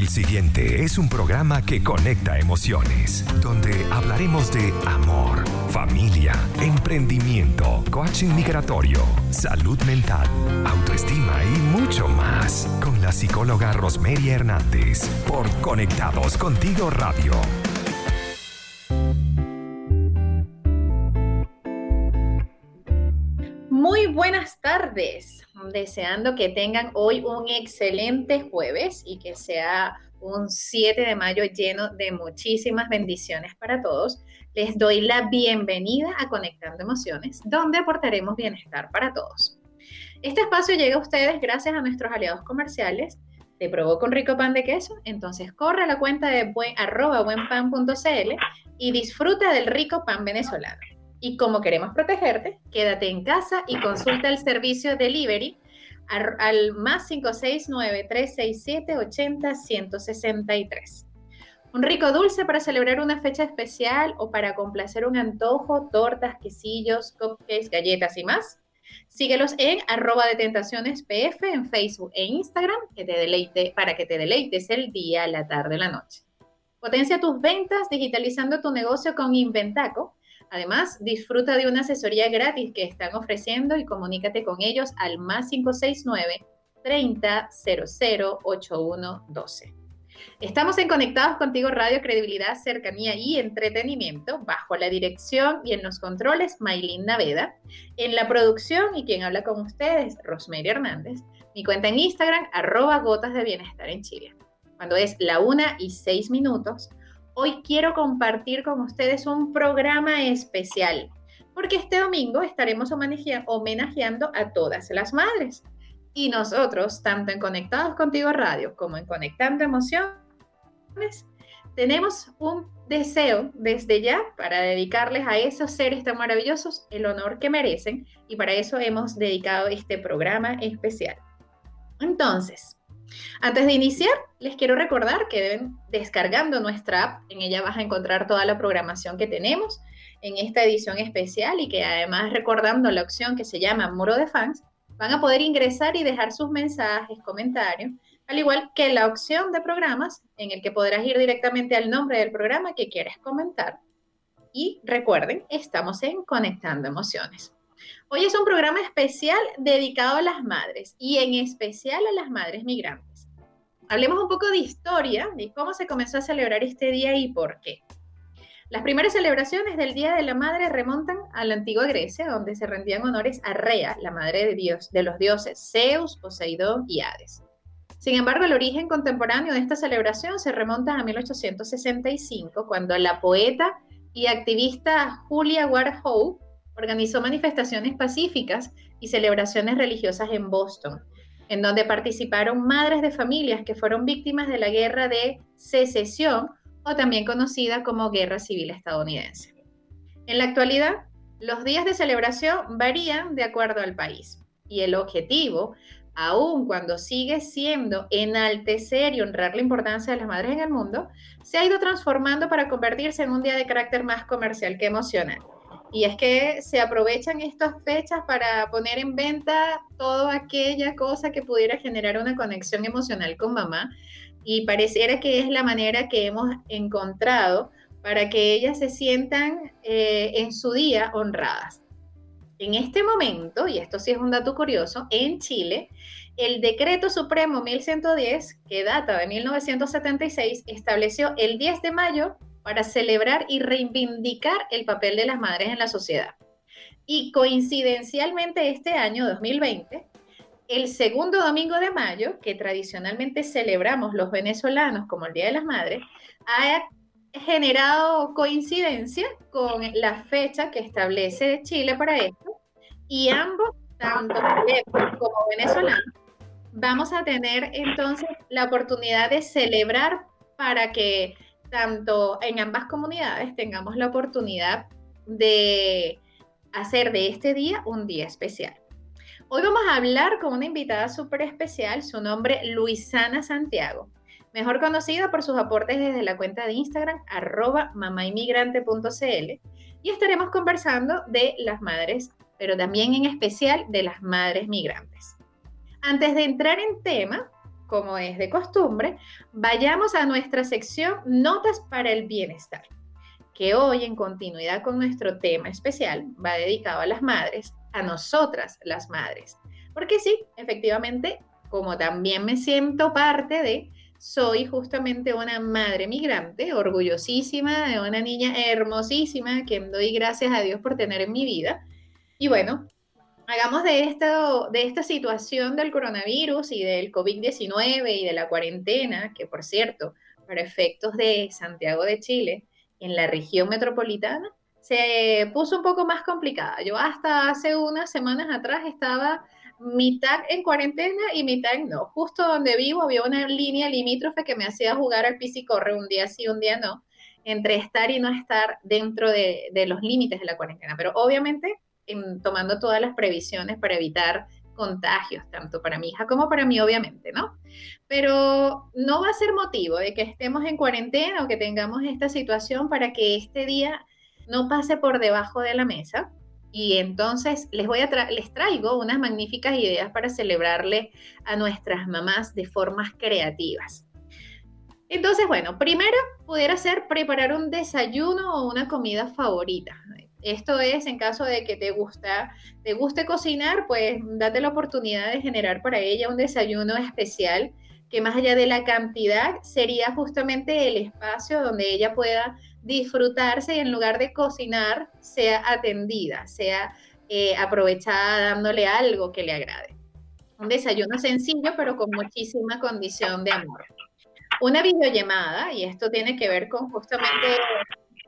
El siguiente es un programa que conecta emociones, donde hablaremos de amor, familia, emprendimiento, coaching migratorio, salud mental, autoestima y mucho más con la psicóloga Rosmeria Hernández por Conectados Contigo Radio. Tardes deseando que tengan hoy un excelente jueves y que sea un 7 de mayo lleno de muchísimas bendiciones para todos. Les doy la bienvenida a Conectando Emociones, donde aportaremos bienestar para todos. Este espacio llega a ustedes gracias a nuestros aliados comerciales. Te probó con rico pan de queso, entonces corre a la cuenta de buen, arroba buenpan.cl y disfruta del rico pan venezolano. Y como queremos protegerte, quédate en casa y consulta el servicio delivery al, más 569-367-80-163. Un rico dulce para celebrar una fecha especial o para complacer un antojo, tortas, quesillos, cupcakes, galletas y más. Síguelos en arroba de tentaciones PF en Facebook e Instagram que te deleite, para que te deleites el día, la tarde, la noche. Potencia tus ventas digitalizando tu negocio con Inventaco Además, disfruta de una asesoría gratis que están ofreciendo y comunícate con ellos al más 569 30 00 8112. Estamos en Conectados Contigo Radio, Credibilidad, Cercanía y Entretenimiento, bajo la dirección y en los controles Maylin Naveda, en la producción y quien habla con ustedes, Rosemary Hernández, mi cuenta en Instagram, arroba gotas de bienestar en Chile. Cuando es la una y seis minutos, hoy quiero compartir con ustedes un programa especial, porque este domingo estaremos homenajeando a todas las madres. Y nosotros, tanto en Conectados Contigo Radio como en Conectando Emociones, tenemos un deseo desde ya para dedicarles a esos seres tan maravillosos el honor que merecen y para eso hemos dedicado este programa especial. Entonces, antes de iniciar, les quiero recordar que deben descargando nuestra app. En ella vas a encontrar toda la programación que tenemos en esta edición especial y que además recordando la opción que se llama Muro de Fans, van a poder ingresar y dejar sus mensajes, comentarios, al igual que la opción de programas en el que podrás ir directamente al nombre del programa que quieres comentar. Y recuerden, estamos en Conectando Emociones. Hoy es un programa especial dedicado a las madres y en especial a las madres migrantes. Hablemos un poco de historia, de cómo se comenzó a celebrar este día y por qué. Las primeras celebraciones del Día de la Madre remontan a la antigua Grecia, donde se rendían honores a Rea, la madre de Dios, de los dioses Zeus, Poseidón y Hades. Sin embargo, el origen contemporáneo de esta celebración se remonta a 1865, cuando la poeta y activista Julia Ward Howe organizó manifestaciones pacíficas y celebraciones religiosas en Boston, en donde participaron madres de familias que fueron víctimas de la guerra de secesión o también conocida como Guerra Civil Estadounidense. En la actualidad, los días de celebración varían de acuerdo al país y el objetivo, aun cuando sigue siendo enaltecer y honrar la importancia de las madres en el mundo, se ha ido transformando para convertirse en un día de carácter más comercial que emocional y es que se aprovechan estas fechas para poner en venta toda aquella cosa que pudiera generar una conexión emocional con mamá. Y pareciera que es la manera que hemos encontrado para que ellas se sientan eh, en su día honradas. En este momento, y esto sí es un dato curioso, en Chile, el decreto supremo 1110, que data de 1976, estableció el 10 de mayo para celebrar y reivindicar el papel de las madres en la sociedad. Y coincidencialmente este año 2020, el segundo domingo de mayo, que tradicionalmente celebramos los venezolanos como el Día de las Madres, ha generado coincidencia con la fecha que establece Chile para esto. Y ambos, tanto como venezolanos, vamos a tener entonces la oportunidad de celebrar para que tanto en ambas comunidades tengamos la oportunidad de hacer de este día un día especial. Hoy vamos a hablar con una invitada súper especial, su nombre Luisana Santiago, mejor conocida por sus aportes desde la cuenta de Instagram arroba mamainmigrante.cl y estaremos conversando de las madres, pero también en especial de las madres migrantes. Antes de entrar en tema, como es de costumbre, vayamos a nuestra sección Notas para el Bienestar, que hoy en continuidad con nuestro tema especial va dedicado a las madres, a nosotras las madres. Porque sí, efectivamente, como también me siento parte de, soy justamente una madre migrante, orgullosísima de una niña hermosísima que doy gracias a Dios por tener en mi vida. Y bueno, hagamos de, esto, de esta situación del coronavirus y del COVID-19 y de la cuarentena, que por cierto, para efectos de Santiago de Chile, en la región metropolitana, se puso un poco más complicada. Yo hasta hace unas semanas atrás estaba mitad en cuarentena y mitad no. Justo donde vivo había una línea limítrofe que me hacía jugar al corre un día sí, un día no, entre estar y no estar dentro de, de los límites de la cuarentena. Pero obviamente tomando todas las previsiones para evitar contagios, tanto para mi hija como para mí, obviamente, ¿no? Pero no va a ser motivo de que estemos en cuarentena o que tengamos esta situación para que este día no pase por debajo de la mesa. Y entonces les voy a les traigo unas magníficas ideas para celebrarle a nuestras mamás de formas creativas. Entonces, bueno, primero pudiera ser preparar un desayuno o una comida favorita. Esto es en caso de que te gusta, te guste cocinar, pues date la oportunidad de generar para ella un desayuno especial que más allá de la cantidad sería justamente el espacio donde ella pueda disfrutarse y en lugar de cocinar sea atendida, sea eh, aprovechada dándole algo que le agrade. Un desayuno sencillo pero con muchísima condición de amor. Una videollamada, y esto tiene que ver con justamente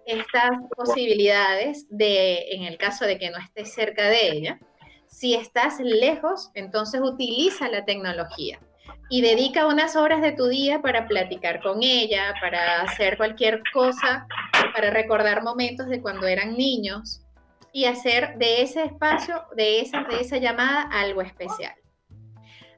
estas posibilidades de, en el caso de que no estés cerca de ella, si estás lejos, entonces utiliza la tecnología y dedica unas horas de tu día para platicar con ella, para hacer cualquier cosa, para recordar momentos de cuando eran niños y hacer de ese espacio, de esa, de esa llamada, algo especial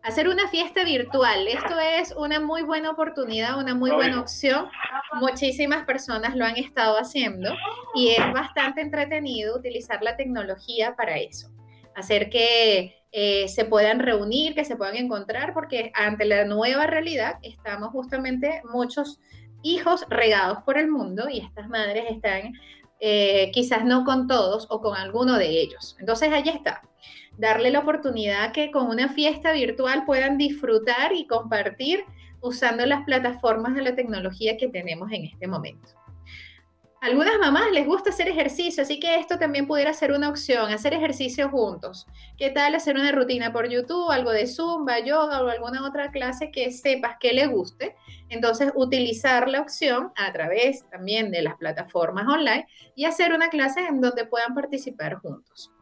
hacer una fiesta virtual. Esto es una muy buena oportunidad, una muy buena opción. Muchísimas personas lo han estado haciendo y es bastante entretenido utilizar la tecnología para eso. Hacer que eh, se puedan reunir, que se puedan encontrar, porque ante la nueva realidad estamos justamente muchos hijos regados por el mundo y estas madres están eh, quizás no con todos o con alguno de ellos. Entonces ahí está darle la oportunidad que con una fiesta virtual puedan disfrutar y compartir usando las plataformas de la tecnología que tenemos en este momento. algunas mamás les gusta hacer ejercicio, así que esto también pudiera ser una opción, hacer ejercicio juntos. ¿Qué tal hacer una rutina por YouTube, algo de Zumba, yoga o alguna otra clase que sepas que le guste? Entonces, utilizar la opción a través también de las plataformas online y hacer una clase en donde puedan participar juntos.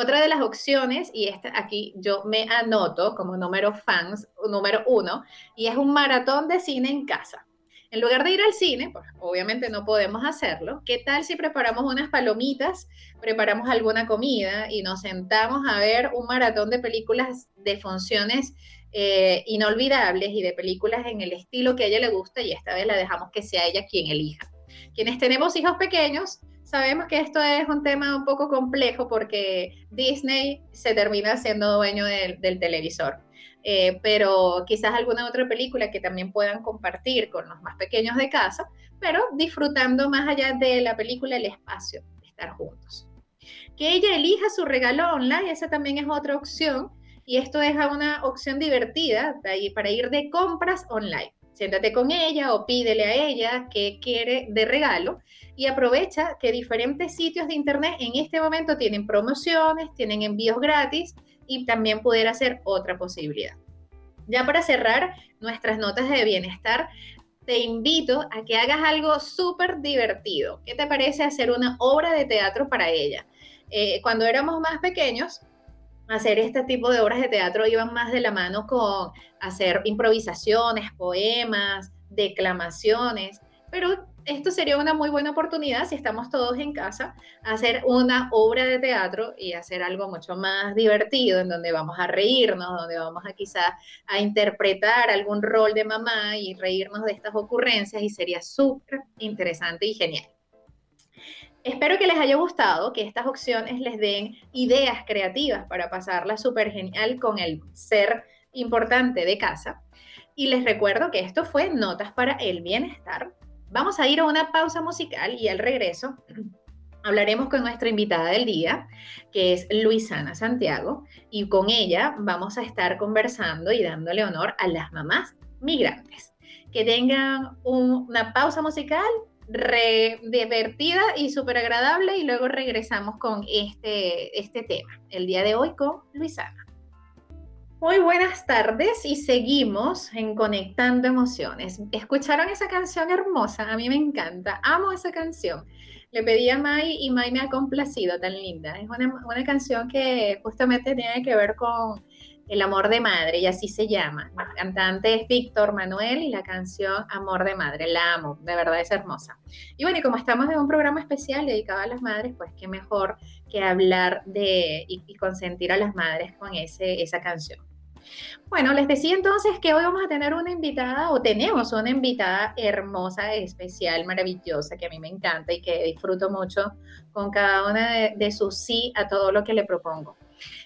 Otra de las opciones, y esta aquí yo me anoto como número fans, número uno, y es un maratón de cine en casa. En lugar de ir al cine, pues obviamente no podemos hacerlo, ¿qué tal si preparamos unas palomitas, preparamos alguna comida y nos sentamos a ver un maratón de películas de funciones eh, inolvidables y de películas en el estilo que a ella le gusta y esta vez la dejamos que sea ella quien elija? Quienes tenemos hijos pequeños, Sabemos que esto es un tema un poco complejo porque Disney se termina siendo dueño del, televisor. Eh, pero quizás alguna otra película que también puedan compartir con los más pequeños de casa, pero disfrutando más allá de la película el espacio, estar juntos. Que ella elija su regalo online, esa también es otra opción, y esto es una opción divertida para ir de compras online. Siéntate con ella o pídele a ella qué quiere de regalo y aprovecha que diferentes sitios de internet en este momento tienen promociones, tienen envíos gratis y también poder hacer otra posibilidad. Ya para cerrar nuestras notas de bienestar, te invito a que hagas algo súper divertido. ¿Qué te parece hacer una obra de teatro para ella? Eh, cuando éramos más pequeños, hacer este tipo de obras de teatro iban más de la mano con hacer improvisaciones, poemas, declamaciones, pero esto sería una muy buena oportunidad si estamos todos en casa, hacer una obra de teatro y hacer algo mucho más divertido, en donde vamos a reírnos, donde vamos a quizá a interpretar algún rol de mamá y reírnos de estas ocurrencias y sería súper interesante y genial. Espero que les haya gustado, que estas opciones les den ideas creativas para pasarla súper genial con el ser importante de casa. Y les recuerdo que esto fue Notas para el Bienestar. Vamos a ir a una pausa musical y al regreso hablaremos con nuestra invitada del día, que es Luisana Santiago, y con ella vamos a estar conversando y dándole honor a las mamás migrantes. Que tengan una pausa musical re divertida y súper agradable y luego regresamos con este, este tema, el día de hoy con Luisana. Muy buenas tardes y seguimos en Conectando Emociones. ¿Escucharon esa canción hermosa? A mí me encanta, amo esa canción. Le pedí a Mai y Mai me ha complacido, tan linda. Es una, una canción que justamente tiene que ver con el amor de madre, y así se llama. El cantante es Víctor Manuel y la canción Amor de Madre. La amo, de verdad es hermosa. Y bueno, y como estamos en un programa especial dedicado a las madres, pues qué mejor que hablar de y, consentir a las madres con ese, esa canción. Bueno, les decía entonces que hoy vamos a tener una invitada o tenemos una invitada hermosa, especial, maravillosa, que a mí me encanta y que disfruto mucho con cada una de, de sus sí a todo lo que le propongo.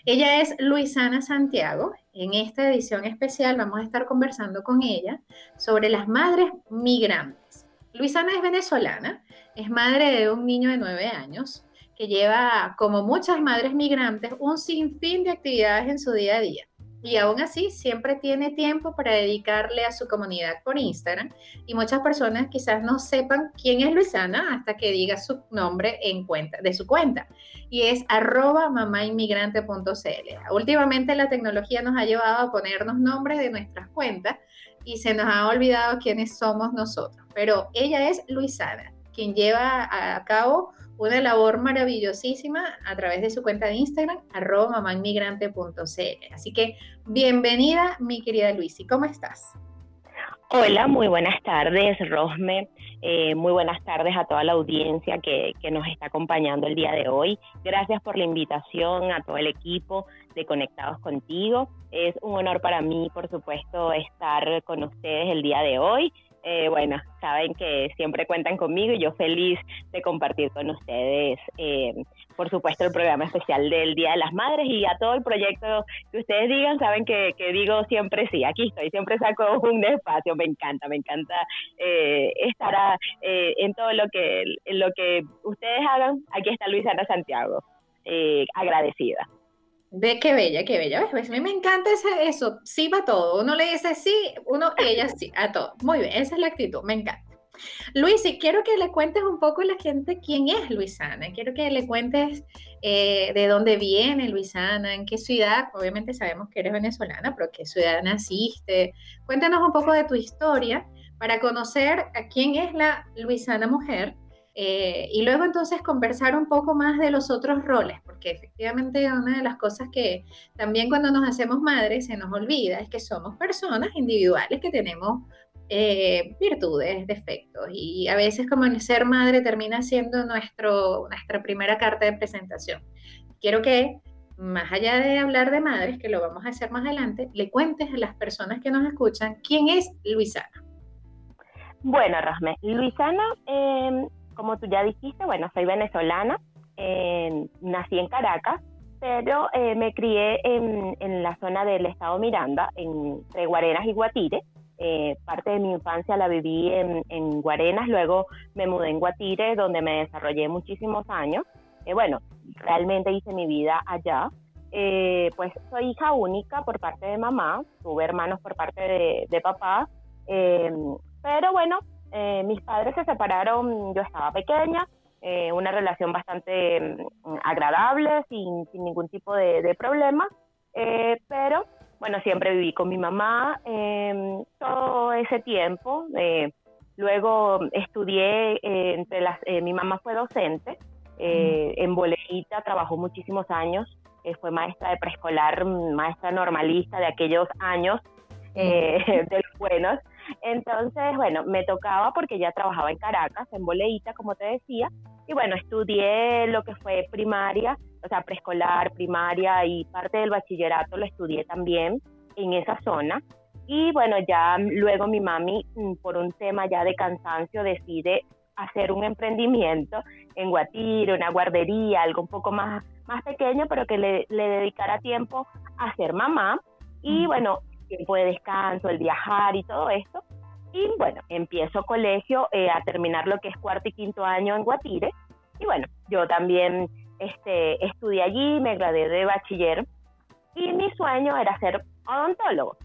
Ella es Luisana Santiago. En esta edición especial vamos a estar conversando con ella sobre las madres migrantes. Luisana es venezolana, es madre de un niño de nueve años que lleva, como muchas madres migrantes, un sinfín de actividades en su día a día y aún así siempre tiene tiempo para dedicarle a su comunidad por Instagram. Y muchas personas quizás no sepan quién es Luisana hasta que diga su nombre en cuenta, de su cuenta. Y es arroba mamainmigrante.cl. Últimamente la tecnología nos ha llevado a ponernos nombres de nuestras cuentas y se nos ha olvidado quiénes somos nosotros, pero ella es Luisana, quien lleva a cabo una labor maravillosísima a través de su cuenta de Instagram, arroba mamáinmigrante.cl. Así que bienvenida, mi querida Luisi, ¿cómo estás? Hola, muy buenas tardes, Rosme. Eh, muy buenas tardes a toda la audiencia que, que, nos está acompañando el día de hoy. Gracias por la invitación a todo el equipo de Conectados contigo. Es un honor para mí, por supuesto, estar con ustedes el día de hoy eh, bueno, saben que siempre cuentan conmigo y yo feliz de compartir con ustedes, eh, por supuesto, el programa especial del Día de las Madres y a todo el proyecto que ustedes digan, saben que, digo siempre sí, aquí estoy, siempre saco un espacio, me encanta, me encanta eh, estar en todo lo que, lo que ustedes hagan, aquí está Luisana Santiago, agradecida. Ve qué bella, qué bella. A mí me encanta eso, sí va todo. Uno le dice sí, uno y ella sí, a todo. Muy bien, esa es la actitud, me encanta. Luis, quiero que le cuentes un poco a la gente quién es Luisana. Quiero que le cuentes eh, de dónde viene Luisana, en qué ciudad. Obviamente sabemos que eres venezolana, pero qué ciudad naciste. Cuéntanos un poco de tu historia para conocer a quién es la Luisana mujer eh, y luego entonces conversar un poco más de los otros roles, porque efectivamente una de las cosas que también cuando nos hacemos madres se nos olvida es que somos personas individuales que tenemos eh, virtudes, defectos, y a veces como el ser madre termina siendo nuestro, nuestra primera carta de presentación. Quiero que, más allá de hablar de madres, que lo vamos a hacer más adelante, le cuentes a las personas que nos escuchan quién es Luisana. Bueno, Rasme, Luisana eh, como tú ya dijiste, bueno, soy venezolana, nací en Caracas, pero eh, me crié en, la zona del estado Miranda, entre Guarenas y Guatire. Eh, parte de mi infancia la viví en, Guarenas, luego me mudé en Guatire, donde me desarrollé muchísimos años. Eh, bueno, realmente hice mi vida allá. pues soy hija única por parte de mamá, tuve hermanos por parte de, de papá, pero bueno, eh, mis padres se separaron, yo estaba pequeña, eh, una relación bastante mm, agradable, sin, sin, ningún tipo de, de problema, eh, pero bueno, siempre viví con mi mamá em, todo ese tiempo. luego estudié, entre las, mi mamá fue docente en Boleita, trabajó muchísimos años, fue maestra de preescolar, maestra normalista de aquellos años de los buenos. Entonces, bueno, me tocaba porque ya trabajaba en Caracas, en Boleita, como te decía, y bueno, estudié lo que fue primaria, o sea, preescolar, primaria y parte del bachillerato lo estudié también en esa zona. Y bueno, ya luego mi mami, mm, por un tema ya de cansancio, decide hacer un emprendimiento en Guatire, una guardería, algo un poco más, más pequeño, pero que le, le dedicara tiempo a ser mamá. Y bueno, tiempo de descanso, el viajar y todo esto. Y bueno, empiezo colegio eh, a terminar lo que es cuarto y quinto año en Guatire. Y bueno, yo también este, estudié allí, me gradué de bachiller y mi sueño era ser odontólogo.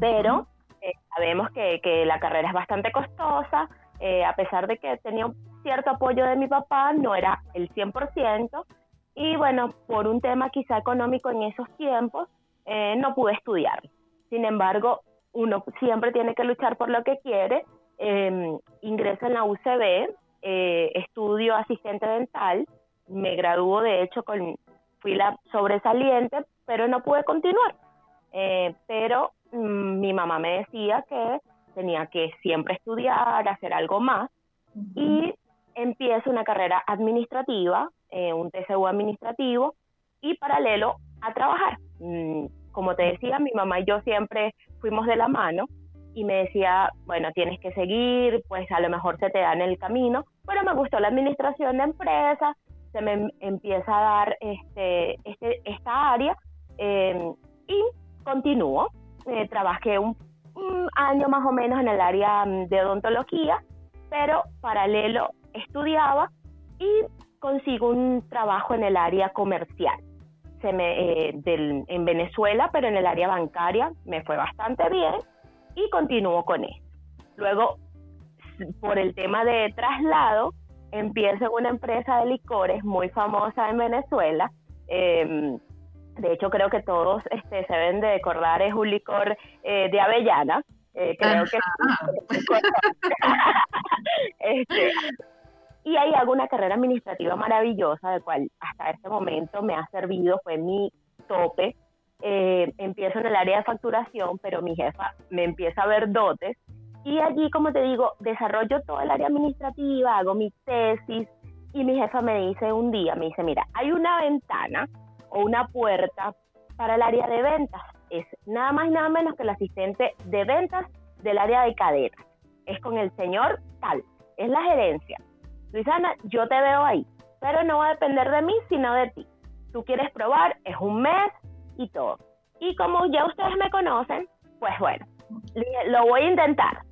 Pero eh, sabemos que, que, la carrera es bastante costosa, eh, a pesar de que tenía un cierto apoyo de mi papá, no era el 100%. Y bueno, por un tema quizá económico en esos tiempos, eh, no pude estudiar. Sin embargo, uno siempre tiene que luchar por lo que quiere. Eh, ingreso en la UCB, eh, estudio asistente dental, me graduó de hecho con, fui la sobresaliente, pero no pude continuar. Eh, pero mm, mi mamá me decía que tenía que siempre estudiar, hacer algo más, y empiezo una carrera administrativa, un TCU administrativo, y paralelo a trabajar. Mm, como te decía, mi mamá y yo siempre fuimos de la mano y me decía, bueno, tienes que seguir, pues a lo mejor se te da en el camino, pero me gustó la administración de empresas, se me empieza a dar este, este esta área em, y continúo. Eh, trabajé un, año más o menos en el área mm, de odontología, pero paralelo estudiaba y consigo un trabajo en el área comercial se me, eh, del, en Venezuela, pero en el área bancaria me fue bastante bien y continúo con esto. Luego, por el tema de traslado, empiezo en una empresa de licores muy famosa en Venezuela. Em, de hecho, creo que todos este, se deben de acordar, es un licor eh, de avellana. Eh, creo que este, y ahí hago una carrera administrativa maravillosa, de cual hasta este momento me ha servido, fue mi tope. Eh, empiezo en el área de facturación, pero mi jefa me empieza a ver dotes. Y allí, como te digo, desarrollo todo el área administrativa, hago mi tesis y mi jefa me dice un día, me dice, mira, hay una ventana o una puerta para el área de ventas. Es nada más y nada menos que el asistente de ventas del área de cadenas. Es con el señor tal, es la gerencia. Luisana, yo te veo ahí, pero no va a depender de mí, sino de ti. Tú quieres probar, es un mes y todo. Y como ya ustedes me conocen, pues bueno, lo voy a intentar.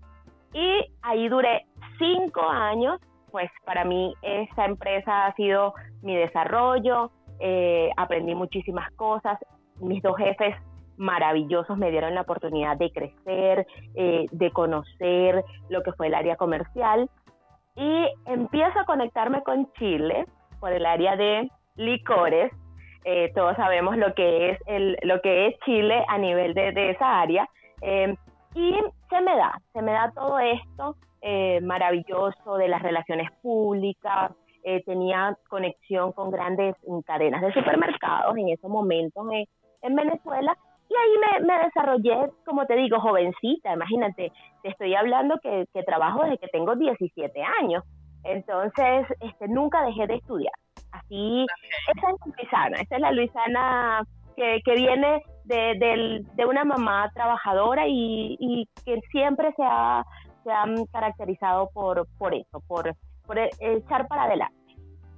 Y ahí duré cinco años, pues para mí esa empresa ha sido mi desarrollo, eh, aprendí muchísimas cosas, mis dos jefes maravillosos me dieron la oportunidad de crecer, eh, de conocer lo que fue el área comercial y empiezo a conectarme con Chile por el área de licores. Eh, todos sabemos lo que es el, lo que es Chile a nivel de, de esa área. Eh, y se me da, se me da todo esto eh, maravilloso de las relaciones públicas. tenía conexión con grandes cadenas de supermercados en esos momentos en Venezuela y ahí me, desarrollé, como te digo, jovencita. Imagínate, te estoy hablando que, trabajo desde que tengo 17 años. Entonces, este, nunca dejé de estudiar. Así, esa es Luisana, esa es la Luisana que, viene de, una mamá trabajadora y, que siempre se ha, se ha caracterizado por, por eso, por, por echar para adelante.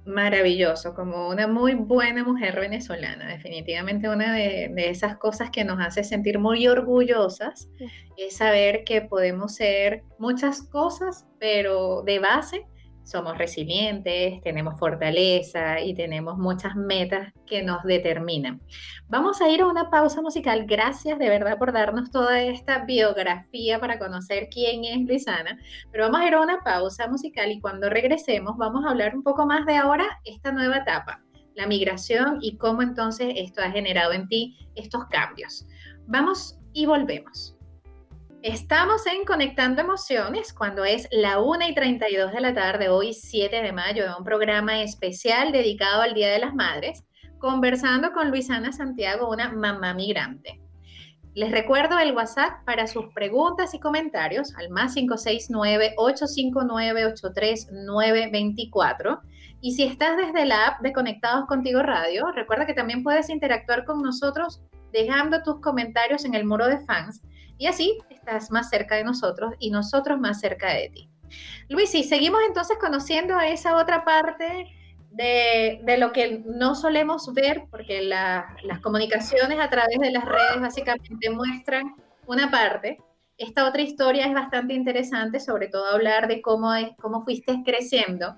Maravilloso, como una muy buena mujer venezolana, definitivamente una de, esas cosas que nos hace sentir muy orgullosas es saber que podemos ser muchas cosas, pero de base somos resilientes, tenemos fortaleza y tenemos muchas metas que nos determinan. Vamos a ir a una pausa musical. Gracias de verdad por darnos toda esta biografía para conocer quién es Luisana. Pero vamos a ir a una pausa musical y cuando regresemos vamos a hablar un poco más de ahora esta nueva etapa, la migración y cómo entonces esto ha generado en ti estos cambios. Vamos y volvemos. Estamos en Conectando Emociones cuando es la 1 y 32 de la tarde, hoy 7 de mayo, de un programa especial dedicado al Día de las Madres, conversando con Luisana Santiago, una mamá migrante. Les recuerdo el WhatsApp para sus preguntas y comentarios al más 569-859-83924. Y si estás desde la app de Conectados Contigo Radio, recuerda que también puedes interactuar con nosotros dejando tus comentarios en el muro de fans y así estás más cerca de nosotros y nosotros más cerca de ti. Luis, y seguimos entonces conociendo a esa otra parte de, lo que no solemos ver, porque las comunicaciones a través de las redes básicamente muestran una parte. Esta otra historia es bastante interesante, sobre todo hablar de cómo, es, cómo fuiste creciendo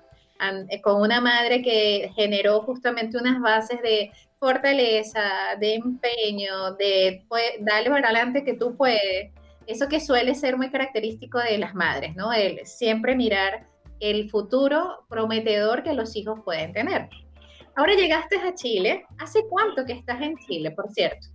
eh, con una madre que generó justamente unas bases de fortaleza, de empeño, de pues, darle para adelante que tú puedes. Eso que suele ser muy característico de las madres, ¿no? El siempre mirar el futuro prometedor que los hijos pueden tener. Ahora llegaste a Chile. ¿Hace cuánto que estás en Chile, por cierto?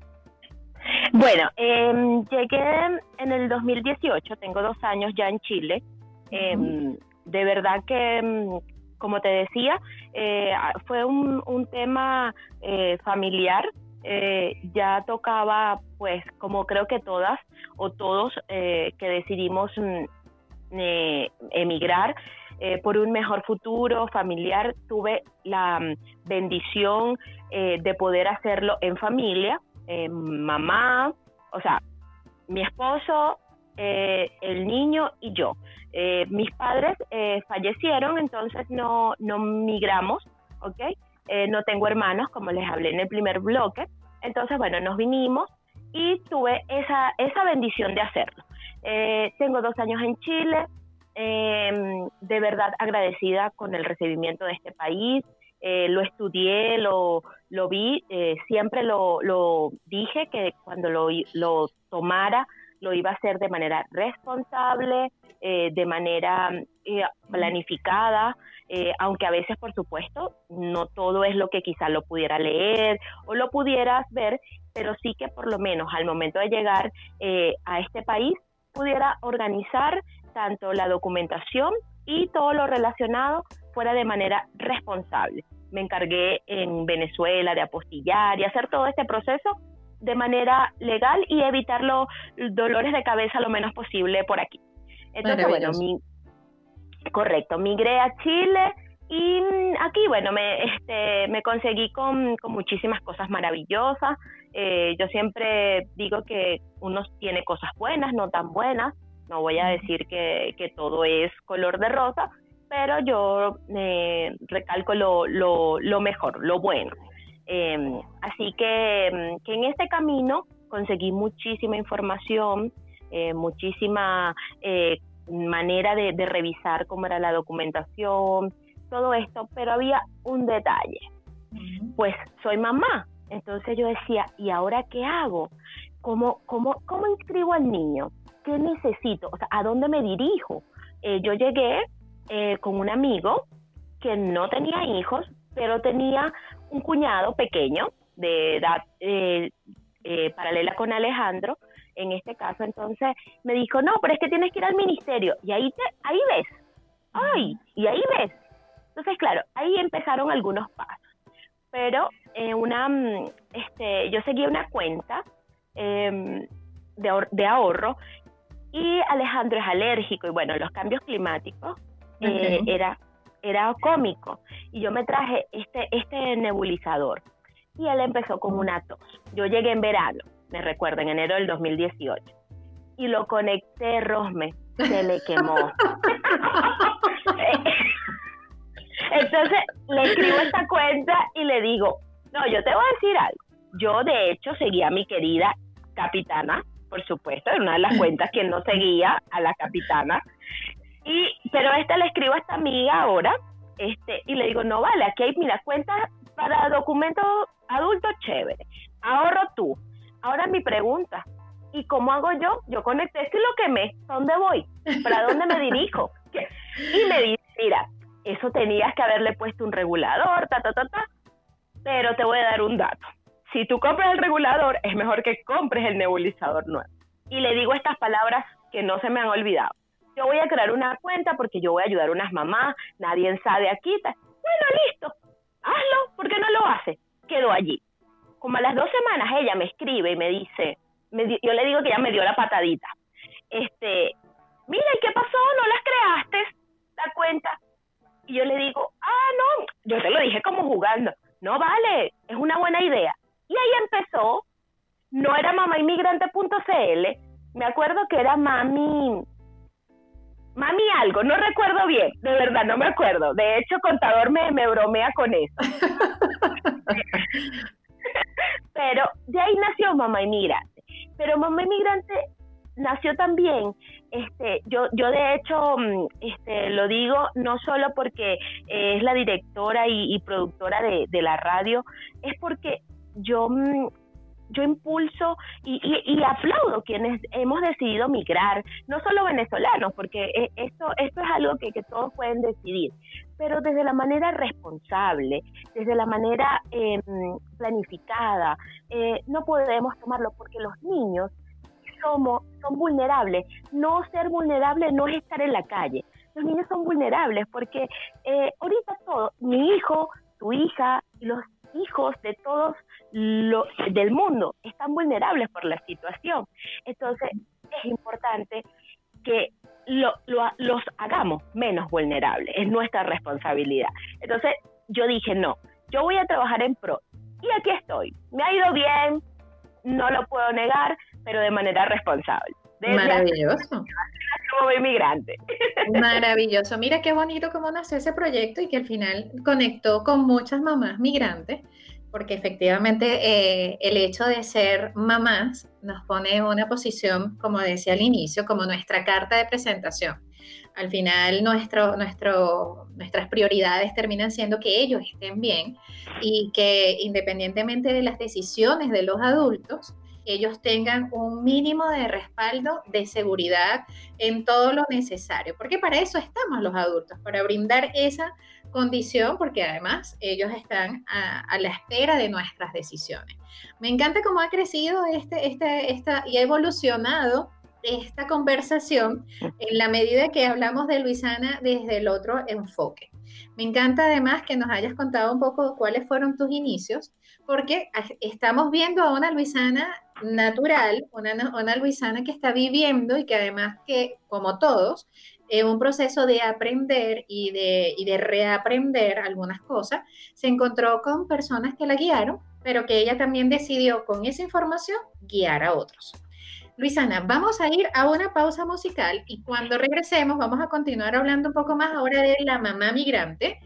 Bueno, em, llegué en el 2018, tengo dos años ya en Chile. Em, de verdad que, em, como te decía, eh, fue un, tema eh, familiar. Eh, ya tocaba, pues, como creo que todas o todos que decidimos mm, emigrar, por un mejor futuro familiar, tuve la mm, bendición de poder hacerlo en familia, mamá, o sea, mi esposo, el niño y yo. Eh, mis padres fallecieron, entonces no, no migramos, ¿ok? no tengo hermanos, como les hablé en el primer bloque. Entonces, bueno, nos vinimos y tuve esa, esa bendición de hacerlo. tengo dos años en Chile, de verdad agradecida con el recibimiento de este país, eh, lo estudié, lo, lo vi, eh, siempre lo, lo, dije que cuando lo, lo, tomara lo iba a hacer de manera responsable, eh, de manera planificada, aunque a veces, por supuesto, no todo es lo que quizá lo pudiera leer o lo pudieras ver, pero sí que por lo menos al momento de llegar a este país pudiera organizar tanto la documentación y todo lo relacionado fuera de manera responsable. Me encargué en Venezuela de apostillar y hacer todo este proceso de manera legal y evitar los dolores de cabeza lo menos posible por aquí. Entonces, bueno, mi, correcto, migré a Chile y mm, aquí, bueno, me, este, me conseguí con, con muchísimas cosas maravillosas. Eh, yo siempre digo que uno tiene cosas buenas, no tan buenas. No voy a decir que, que todo es color de rosa, pero yo eh, recalco lo, lo, mejor, lo bueno. Em, así que, em, que, en este camino conseguí muchísima información, eh, muchísima eh, manera de, de, revisar cómo era la documentación, todo esto, pero había un detalle. Pues soy mamá, entonces yo decía, ¿y ahora qué hago? ¿Cómo, cómo, cómo inscribo al niño? ¿Qué necesito? O sea, ¿a dónde me dirijo? yo llegué eh, con un amigo que no tenía hijos, pero tenía un cuñado pequeño de edad eh, eh, paralela con Alejandro, en este caso, entonces me dijo, no, pero es que tienes que ir al ministerio, y ahí, te, ahí ves, ay, y ahí ves. Entonces, claro, ahí empezaron algunos pasos, pero una, mm, este, yo seguía una cuenta em, de, de ahorro y Alejandro es alérgico y bueno, los cambios climáticos eh, era, era cómico. Y yo me traje este, este nebulizador. Y él empezó con una tos. Yo llegué en verano, me recuerdo, en enero del 2018. Y lo conecté, Rosme, se le quemó. Entonces le escribo esta cuenta y le digo, no, yo te voy a decir algo. Yo de hecho seguía a mi querida capitana, por supuesto, en una de las cuentas que no seguía a la capitana. Y, pero esta le escribo a esta amiga ahora, este, y le digo, no vale, aquí hay, mira, cuentas para documentos adultos, chévere. Ahorro tú. Ahora mi pregunta, ¿y cómo hago yo? Yo conecté, es que lo quemé, ¿dónde voy? ¿Para dónde me dirijo? Y me dice, mira, eso tenías que haberle puesto un regulador, ta, ta, ta, ta, pero te voy a dar un dato. Si tú compras el regulador, es mejor que compres el nebulizador nuevo. Y le digo estas palabras que no se me han olvidado yo voy a crear una cuenta porque yo voy a ayudar a unas mamás, nadie sabe aquí. Bueno, listo, hazlo, ¿por qué no lo hace? Quedó allí. Como a las dos semanas ella me escribe y me dice, yo le digo que ella me dio la patadita. Este, mira, ¿y qué pasó? ¿No las creaste? La cuenta. Y yo le digo, ah, no, yo te lo dije como jugando. No vale, es una buena idea. Y ahí empezó, no era mamainmigrante.cl, me acuerdo que era mami, Mami algo, no recuerdo bien, de verdad no me acuerdo. De hecho, contador me, me bromea con eso. Pero de ahí nació Mamá Inmigrante. Pero Mamá Inmigrante nació también, este, yo, yo de hecho mm, este, lo digo no solo porque eh, es la directora y, productora de, de, la radio, es porque yo mm, yo impulso y, y, aplaudo quienes hemos decidido migrar, no solo venezolanos, porque eh, esto, esto es algo que, todos pueden decidir, pero desde la manera responsable, desde la manera em, planificada, eh, no podemos tomarlo porque los niños somos, son vulnerables. No ser vulnerable no es estar en la calle. Los niños son vulnerables porque eh, ahorita todo, mi hijo, tu hija, los hijos de todos lo, del mundo están vulnerables por la situación. Entonces, es importante que lo, los hagamos menos vulnerables, es nuestra responsabilidad. Entonces, yo dije, no, yo voy a trabajar en pro. Y aquí estoy. Me ha ido bien, no lo puedo negar, pero de manera responsable. Maravilloso. Como inmigrante. Maravilloso. Mira qué bonito cómo nació ese proyecto y que al final conectó con muchas mamás migrantes porque efectivamente eh, el hecho de ser mamás nos pone en una posición, como decía al inicio, como nuestra carta de presentación. Al final nuestro, nuestro, nuestras prioridades terminan siendo que ellos estén bien y que independientemente de las decisiones de los adultos, ellos tengan un mínimo de respaldo de seguridad en todo lo necesario, porque para eso estamos los adultos, para brindar esa condición, porque además ellos están a, la espera de nuestras decisiones. Me encanta cómo ha crecido este, este, esta, y ha evolucionado esta conversación en la medida que hablamos de Luisana desde el otro enfoque. Me encanta además que nos hayas contado un poco cuáles fueron tus inicios, porque estamos viendo a una Luisana natural, una, una Luisana que está viviendo y que además que, como todos, en un proceso de aprender y de, y de reaprender algunas cosas, se encontró con personas que la guiaron, pero que ella también decidió con esa información guiar a otros. Luisana, vamos a ir a una pausa musical y cuando regresemos vamos a continuar hablando un poco más ahora de la mamá migrante.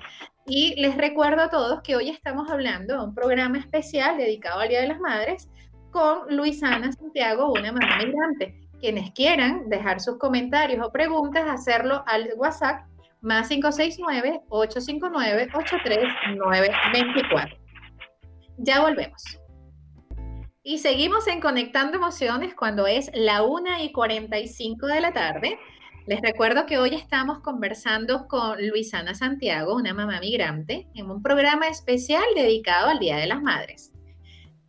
Y les recuerdo a todos que hoy estamos hablando de un programa especial dedicado al Día de las Madres con Luisana Santiago, una mamá migrante. Quienes quieran dejar sus comentarios o preguntas, hacerlo al WhatsApp más 569-859-83924. Ya volvemos. Y seguimos en Conectando Emociones cuando es la 1 y 45 de la tarde. Les recuerdo que hoy estamos conversando con Luisana Santiago, una mamá migrante, en un programa especial dedicado al Día de las Madres.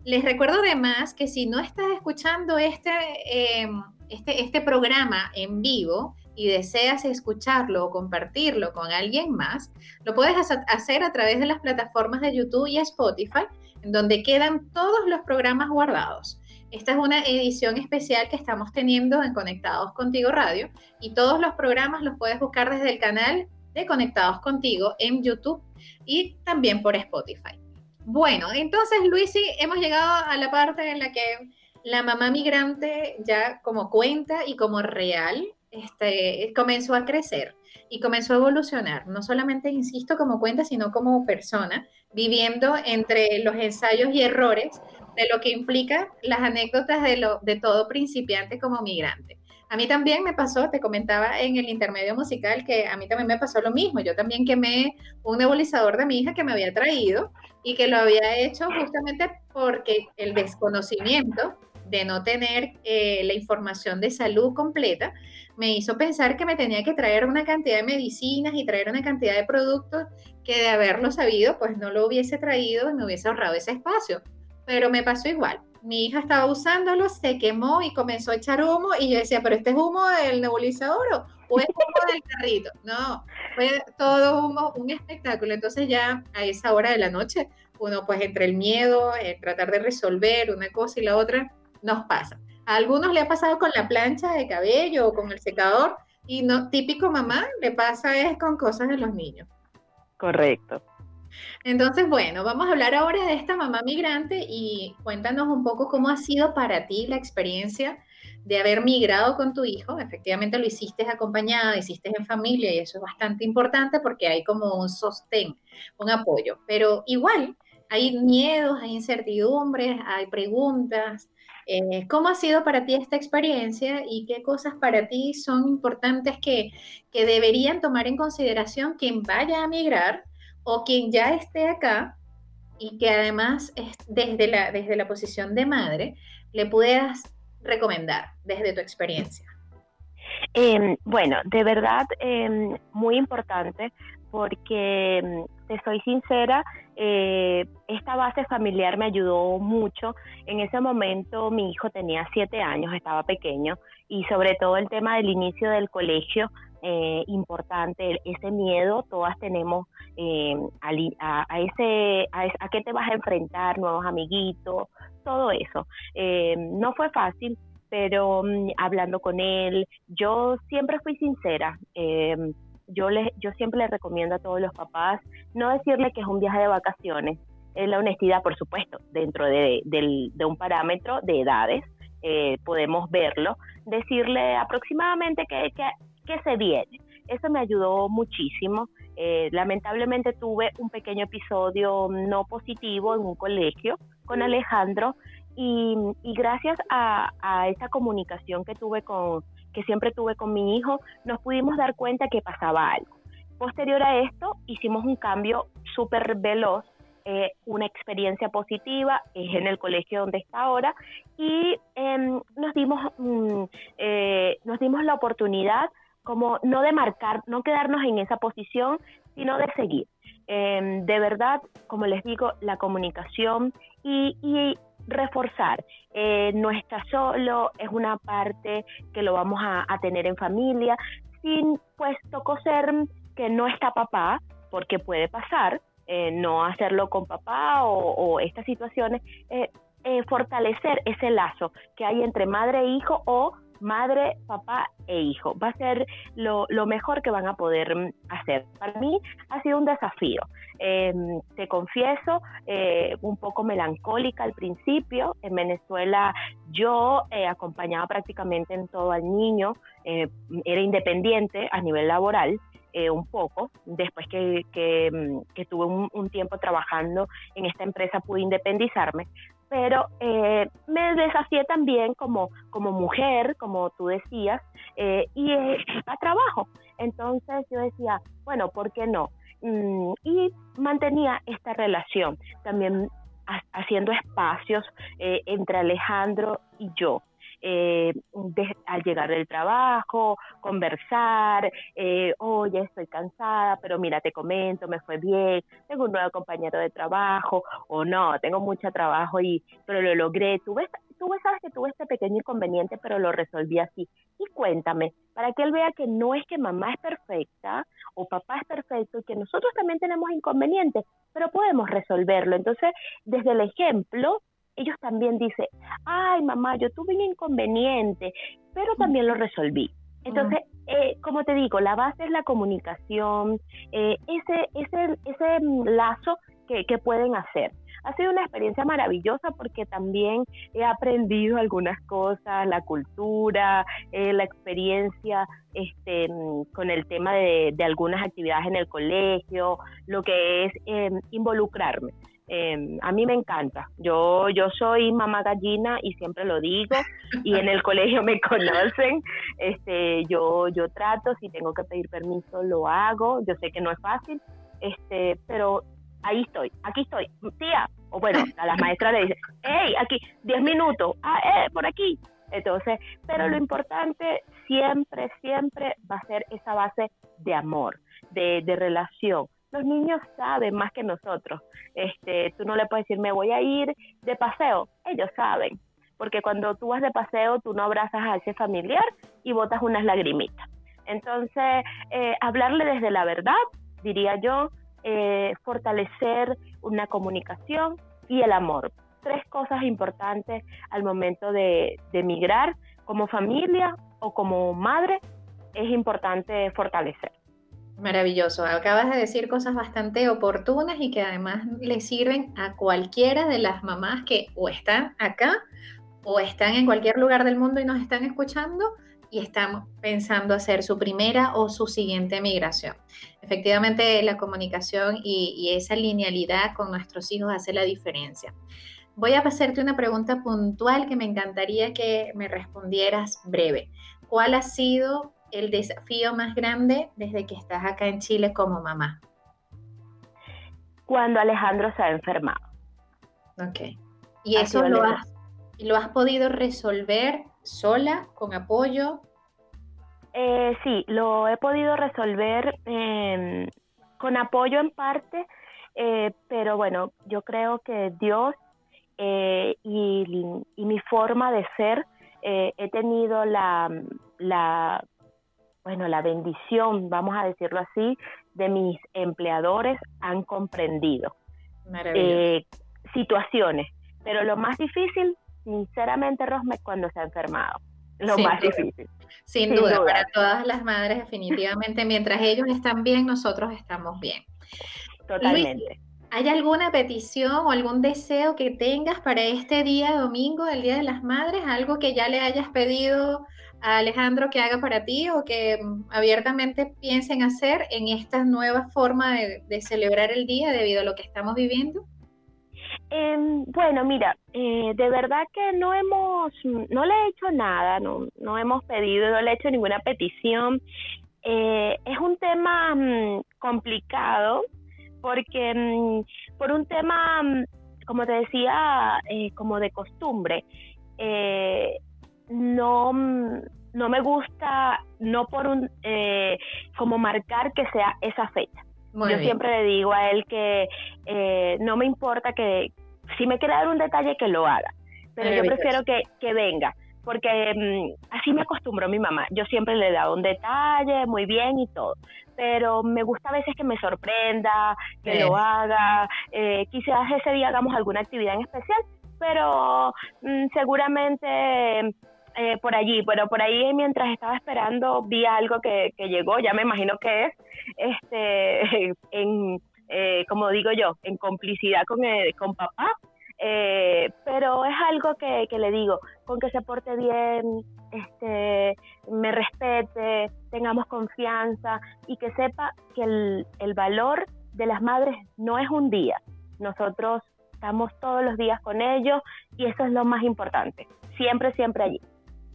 Les recuerdo además que si no estás escuchando este, em, este, este programa en vivo y deseas escucharlo o compartirlo con alguien más, lo puedes hacer a través de las plataformas de YouTube y Spotify, en donde quedan todos los programas guardados. Esta es una edición especial que estamos teniendo en Conectados Contigo Radio y todos los programas los puedes buscar desde el canal de Conectados Contigo en YouTube y también por Spotify. Bueno, entonces Luisi, hemos llegado a la parte en la que la mamá migrante ya como cuenta y como real este, comenzó a crecer y comenzó a evolucionar, no solamente, insisto, como cuenta, sino como persona, viviendo entre los ensayos y errores de lo que implica las anécdotas de, lo, de todo principiante como migrante. A mí también me pasó, te comentaba en el intermedio musical que a mí también me pasó lo mismo. Yo también quemé un nebulizador de mi hija que me había traído y que lo había hecho justamente porque el desconocimiento de no tener eh, la información de salud completa me hizo pensar que me tenía que traer una cantidad de medicinas y traer una cantidad de productos que de haberlo sabido, pues no lo hubiese traído y me hubiese ahorrado ese espacio. Pero me pasó igual mi hija estaba usándolo, se quemó y comenzó a echar humo y yo decía, pero este es humo del nebulizador o, es humo del carrito. No, fue todo humo, un espectáculo. Entonces ya a esa hora de la noche, uno pues entre el miedo, el tratar de resolver una cosa y la otra, nos pasa. A algunos le ha pasado con la plancha de cabello o con el secador y no típico mamá le pasa es con cosas de los niños. Correcto. Entonces, bueno, vamos a hablar ahora de esta mamá migrante y cuéntanos un poco cómo ha sido para ti la experiencia de haber migrado con tu hijo. Efectivamente lo hiciste acompañada, lo hiciste en familia y eso es bastante importante porque hay como un sostén, un apoyo. Pero igual, hay miedos, hay incertidumbres, hay preguntas. Eh, ¿Cómo ha sido para ti esta experiencia y qué cosas para ti son importantes que, que deberían tomar en consideración quien vaya a migrar o quien ya esté acá y que además desde la, desde la posición de madre le puedas recomendar desde tu experiencia? Em, bueno, de verdad, em, muy importante porque, em, te soy sincera, eh, esta base familiar me ayudó mucho. En ese momento mi hijo tenía siete años, estaba pequeño, y sobre todo el tema del inicio del colegio, eh, importante, ese miedo, todas tenemos a, a, ese, a, qué te vas a enfrentar, nuevos amiguitos, todo eso. no fue fácil, pero mm, hablando con él, yo siempre fui sincera. Em, yo, le, yo siempre le recomiendo a todos los papás no decirle que es un viaje de vacaciones, es la honestidad, por supuesto, dentro de, un parámetro de edades, eh, podemos verlo, decirle aproximadamente que, que, se viene. Eso me ayudó muchísimo. Eh, lamentablemente tuve un pequeño episodio no positivo en un colegio con Alejandro y, gracias a, esa comunicación que tuve con, que siempre tuve con mi hijo, nos pudimos dar cuenta que pasaba algo. Posterior a esto, hicimos un cambio súper veloz, eh, una experiencia positiva, es en el colegio donde está ahora, y em, nos, dimos, mm, eh, nos dimos la oportunidad como no de marcar, no quedarnos en esa posición, sino de seguir. Em, de verdad, como les digo, la comunicación y, reforzar. Eh, no está solo, es una parte que lo vamos a, tener en familia, sin pues tocó ser que no está papá, porque puede pasar, eh, no hacerlo con papá o, estas situaciones, eh, fortalecer ese lazo que hay entre madre e hijo o madre, papá e hijo. Va a ser lo, mejor que van a poder mm, hacer. Para mí ha sido un desafío. Em, te confieso, eh, un poco melancólica al principio. En Venezuela yo eh, acompañaba prácticamente en todo al niño, eh, era independiente a nivel laboral. un poco. Después que, que, mm, tuve un, tiempo trabajando en esta empresa pude independizarme, pero eh, me desafié también como, como mujer, como tú decías, eh, y eh, a trabajo. Entonces yo decía, bueno, ¿por qué no? Mm, y mantenía esta relación, también haciendo espacios entre Alejandro y yo eh, al llegar del trabajo, conversar, eh, oye, estoy cansada, pero mira, te comento, me fue bien, tengo un nuevo compañero de trabajo, o no, tengo mucho trabajo, y pero lo logré. Ves, tú sabes que tuve este pequeño inconveniente, pero lo resolví así. Y cuéntame, para que él vea que no es que mamá es perfecta o papá es perfecto que nosotros también tenemos inconvenientes, pero podemos resolverlo. Entonces, desde el ejemplo, ellos también dicen, ay mamá, yo tuve un inconveniente, pero también lo resolví. Entonces, eh, como te digo, la base es la comunicación, eh, ese, ese, ese lazo que, que pueden hacer. Ha sido una experiencia maravillosa porque también he aprendido algunas cosas, la cultura, eh, la experiencia este, con el tema de, de, algunas actividades en el colegio, lo que es involucrarme. Em, a mí me encanta. Yo, yo soy mamá gallina y siempre lo digo y en el colegio me conocen. Este, yo, yo trato, si tengo que pedir permiso lo hago. Yo sé que no es fácil, este, pero ahí estoy, aquí estoy, tía. O bueno, a las maestras le dicen, hey, aquí, 10 minutos, ah, eh, por aquí. Entonces, pero lo importante siempre, siempre va a ser esa base de amor, de, de relación los niños saben más que nosotros. Este, tú no le puedes decir, me voy a ir de paseo. Ellos saben. Porque cuando tú vas de paseo, tú no abrazas a ese familiar y botas unas lagrimitas. Entonces, eh, hablarle desde la verdad, diría yo, eh, fortalecer una comunicación y el amor. Tres cosas importantes al momento de, de emigrar como familia o como madre es importante fortalecer. Maravilloso. Acabas de decir cosas bastante oportunas y que además le sirven a cualquiera de las mamás que o están acá o están en cualquier lugar del mundo y nos están escuchando y están pensando hacer su primera o su siguiente migración. Efectivamente, la comunicación y, esa linealidad con nuestros hijos hace la diferencia. voy a hacerte una pregunta puntual que me encantaría que me respondieras breve. ¿Cuál ha sido el desafío más grande desde que estás acá en Chile como mamá? Cuando Alejandro se ha enfermado. Ok. ¿Y eso lo has, lo has podido resolver sola, con apoyo? Eh, sí, lo he podido resolver em, con apoyo en parte, eh, pero bueno, yo creo que Dios eh, y, mi forma de ser, he tenido la, la, bueno, la bendición, vamos a decirlo así, de mis empleadores han comprendido situaciones, pero lo más difícil, sinceramente, Rosme, cuando se ha enfermado lo más difícil. Sin, duda, para todas las madres, definitivamente, mientras ellos están bien, nosotros estamos bien. Totalmente. ¿Hay alguna petición o algún deseo que tengas para este día domingo, el Día de las Madres? ¿Algo que ya le hayas pedido a Alejandro que haga para ti o que mm, abiertamente piensen hacer en esta nueva forma de celebrar el día debido a lo que estamos viviendo? Em, bueno, mira, eh, de verdad que no hemos, no le he hecho nada, no, no hemos pedido, no le he hecho ninguna petición. Eh, es un tema mm, complicado porque mm, por un tema, mm, como te decía, eh, como de costumbre, no, no me gusta, no por un, como marcar que sea esa fecha. Yo siempre le digo a él que eh, no me importa que si me quiere dar un detalle que lo haga, pero yo prefiero que, que venga, porque mm, así me acostumbró mi mamá. Yo siempre le he dado un detalle, muy bien y todo, pero me gusta a veces que me sorprenda, que lo haga, eh, quizás ese día hagamos alguna actividad en especial, pero mm, seguramente eh, por allí, pero por ahí mientras estaba esperando vi algo que, llegó, ya me imagino que es, este, en, eh, como digo yo, en complicidad con, con papá, eh, pero es algo que, le digo, con que se porte bien, este, me respete, tengamos confianza y que sepa que el, el valor de las madres no es un día, nosotros estamos todos los días con ellos y eso es lo más importante, siempre, siempre allí.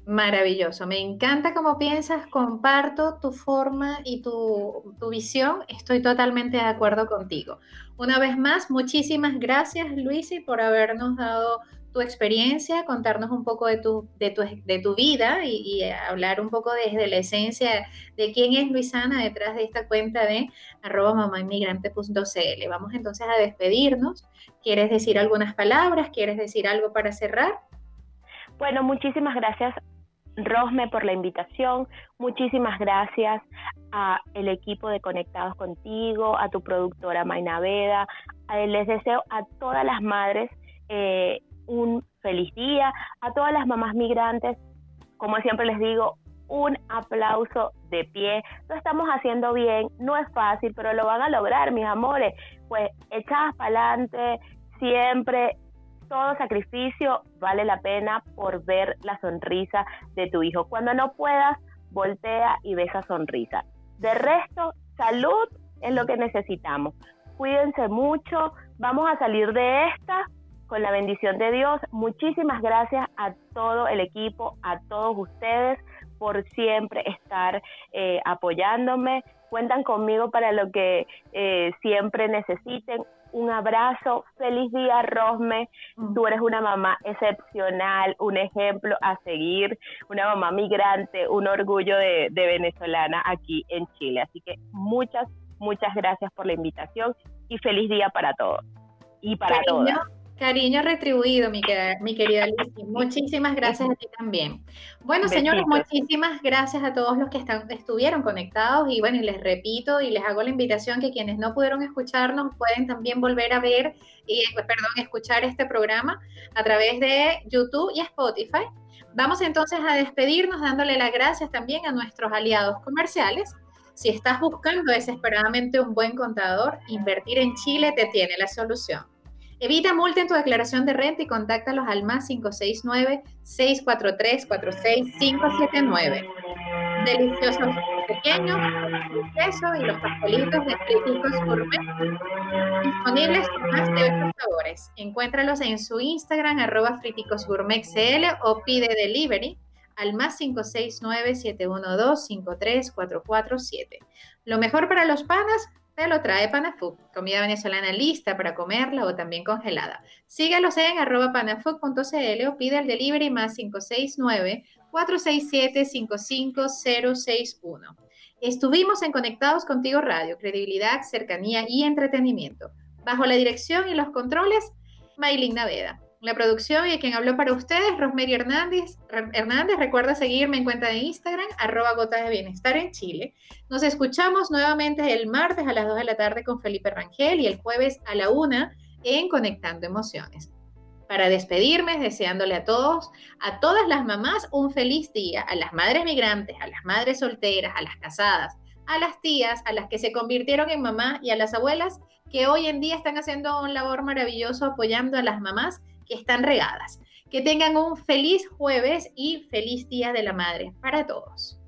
Maravilloso, me encanta cómo piensas, comparto tu forma y tu, visión, estoy totalmente de acuerdo contigo. Una vez más, muchísimas gracias Luisi por habernos dado tu experiencia, contarnos un poco de tu, de tu, de tu vida y, hablar un poco desde la esencia de quién es Luisana detrás de esta cuenta de arroba mamainmigrante.cl. Vamos entonces a despedirnos. ¿Quieres decir algunas palabras? ¿Quieres decir algo para cerrar? Bueno, muchísimas gracias Rosme por la invitación. Muchísimas gracias a el equipo de Conectados Contigo, a tu productora Mayna Veda. Les deseo a todas las madres eh, un feliz día, a todas las mamás migrantes, como siempre les digo, un aplauso de pie. Lo estamos haciendo bien, no es fácil, pero lo van a lograr, mis amores. Pues echadas para adelante, siempre todo sacrificio vale la pena por ver la sonrisa de tu hijo. Cuando no puedas, voltea y ve esa sonrisa. De resto, salud es lo que necesitamos. Cuídense mucho, vamos a salir de esta con la bendición de Dios. Muchísimas gracias a todo el equipo, a todos ustedes por siempre estar eh, apoyándome. Cuentan conmigo para lo que eh, siempre necesiten un abrazo, feliz día Rosme, mm. tú eres una mamá excepcional, un ejemplo a seguir, una mamá migrante, un orgullo de, venezolana aquí en Chile. Así que muchas, muchas gracias por la invitación y feliz día para todos y para todas. Cariño retribuido, mi, mi querida Lucy. Muchísimas gracias a ti también. Bueno, señores, muchísimas gracias a todos los que están, estuvieron conectados y bueno, y les repito y les hago la invitación que quienes no pudieron escucharnos pueden también volver a ver y, perdón, escuchar este programa a través de YouTube y Spotify. Vamos entonces a despedirnos dándole las gracias también a nuestros aliados comerciales. Si estás buscando desesperadamente un buen contador, invertir en Chile te tiene la solución. Evita multa en tu declaración de renta y contáctalos al más 569-643-46579. Deliciosos pequeños, queso y los pastelitos de Críticos Gourmet, disponibles en más de 8 sabores. Encuéntralos en su Instagram, arroba CL o pide delivery al más 569-712-53447. Lo mejor para los panas lo trae Panafood, comida venezolana lista para comerla o también congelada. Síguelos en arroba panafood.cl o pide el delivery más 569-467-55061. Estuvimos en Conectados Contigo Radio, credibilidad, cercanía y entretenimiento. Bajo la dirección y los controles, Maylin Naveda. La producción y quien habló para ustedes, Rosemary Hernández. Hernández, recuerda seguirme en cuenta de Instagram, arroba gotas de bienestar en Chile. Nos escuchamos nuevamente el martes a las 2 de la tarde con Felipe Rangel y el jueves a la 1 en Conectando Emociones. Para despedirme, deseándole a todos, a todas las mamás, un feliz día, a las madres migrantes, a las madres solteras, a las casadas, a las tías, a las que se convirtieron en mamá y a las abuelas que hoy en día están haciendo un labor maravilloso apoyando a las mamás están regadas. Que tengan un feliz jueves y feliz Día de la Madre para todos.